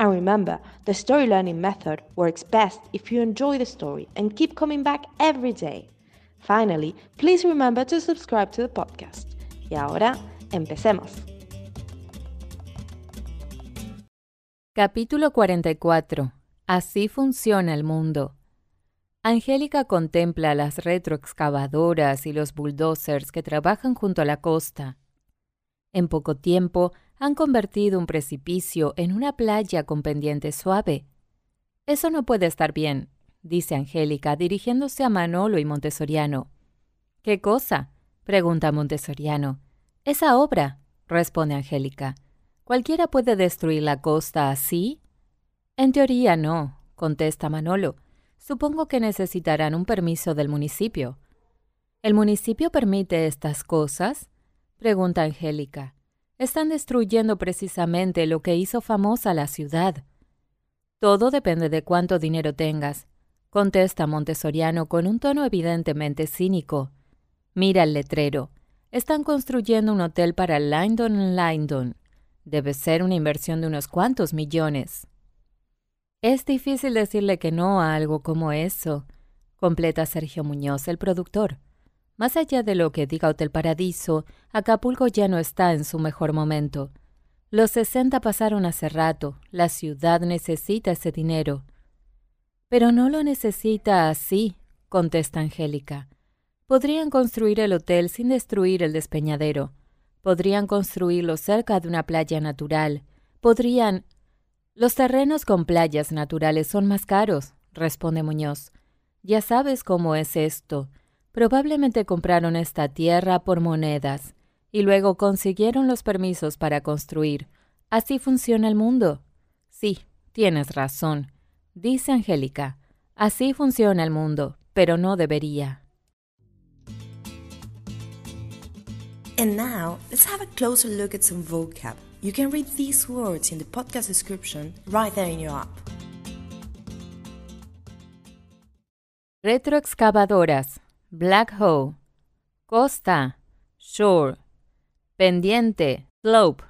And remember, the story learning method works best if you enjoy the story and keep coming back every day. Finally, please remember to subscribe to the podcast. Y ahora, empecemos. Capítulo 44. Así funciona el mundo. Angélica contempla las retroexcavadoras y los bulldozers que trabajan junto a la costa. En poco tiempo han convertido un precipicio en una playa con pendiente suave. Eso no puede estar bien, dice Angélica, dirigiéndose a Manolo y Montessoriano. ¿Qué cosa? pregunta Montessoriano. Esa obra, responde Angélica. ¿Cualquiera puede destruir la costa así? En teoría no, contesta Manolo. Supongo que necesitarán un permiso del municipio. ¿El municipio permite estas cosas? Pregunta Angélica están destruyendo precisamente lo que hizo famosa la ciudad. Todo depende de cuánto dinero tengas, contesta Montessoriano con un tono evidentemente cínico. Mira el letrero. Están construyendo un hotel para Lyndon Lyndon. Debe ser una inversión de unos cuantos millones. Es difícil decirle que no a algo como eso, completa Sergio Muñoz, el productor. Más allá de lo que diga Hotel Paradiso, Acapulco ya no está en su mejor momento. Los sesenta pasaron hace rato, la ciudad necesita ese dinero. Pero no lo necesita así, contesta Angélica. Podrían construir el hotel sin destruir el despeñadero. Podrían construirlo cerca de una playa natural. Podrían... Los terrenos con playas naturales son más caros, responde Muñoz. Ya sabes cómo es esto. Probablemente compraron esta tierra por monedas y luego consiguieron los permisos para construir. Así funciona el mundo. Sí, tienes razón, dice Angélica. Así funciona el mundo, pero no debería. And now, let's have a closer look at some vocab. You can read these words in the podcast description right there in your app. Retroexcavadoras black hole, costa, shore, pendiente, slope,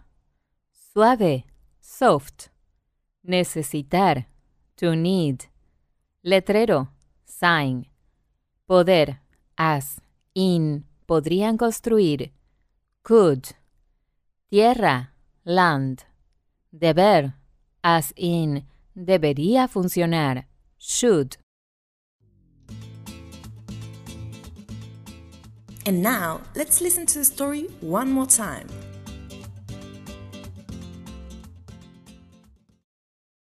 suave, soft, necesitar, to need, letrero, sign, poder, as, in, podrían construir, could, tierra, land, deber, as in, debería funcionar, should. And now, let's listen to the story one more time.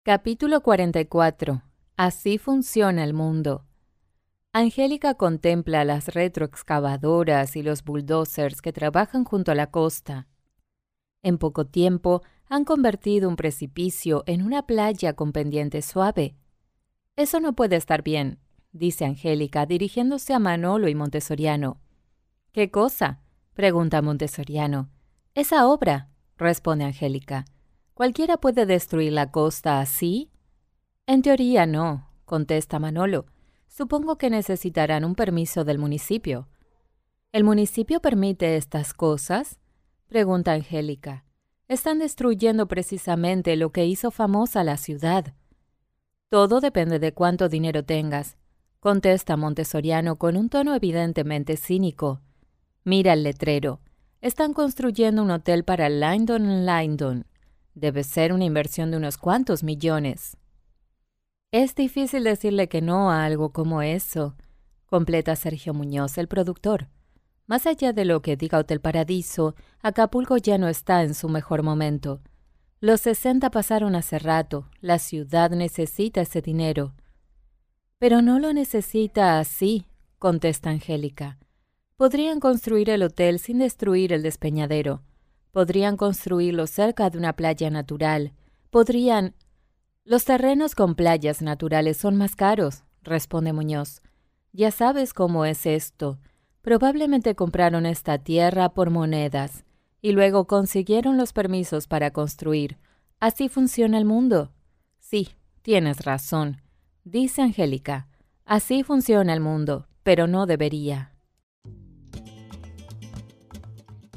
Capítulo 44. Así funciona el mundo. Angélica contempla las retroexcavadoras y los bulldozers que trabajan junto a la costa. En poco tiempo han convertido un precipicio en una playa con pendiente suave. Eso no puede estar bien, dice Angélica dirigiéndose a Manolo y Montessoriano. ¿Qué cosa? pregunta Montessoriano. Esa obra, responde Angélica. ¿Cualquiera puede destruir la costa así? En teoría no, contesta Manolo. Supongo que necesitarán un permiso del municipio. ¿El municipio permite estas cosas? pregunta Angélica. Están destruyendo precisamente lo que hizo famosa la ciudad. Todo depende de cuánto dinero tengas, contesta Montessoriano con un tono evidentemente cínico. Mira el letrero. Están construyendo un hotel para Lyndon Lyndon. Debe ser una inversión de unos cuantos millones. Es difícil decirle que no a algo como eso, completa Sergio Muñoz, el productor. Más allá de lo que diga Hotel Paradiso, Acapulco ya no está en su mejor momento. Los 60 pasaron hace rato, la ciudad necesita ese dinero. Pero no lo necesita así, contesta Angélica. Podrían construir el hotel sin destruir el despeñadero. Podrían construirlo cerca de una playa natural. Podrían... Los terrenos con playas naturales son más caros, responde Muñoz. Ya sabes cómo es esto. Probablemente compraron esta tierra por monedas y luego consiguieron los permisos para construir. Así funciona el mundo. Sí, tienes razón, dice Angélica. Así funciona el mundo, pero no debería.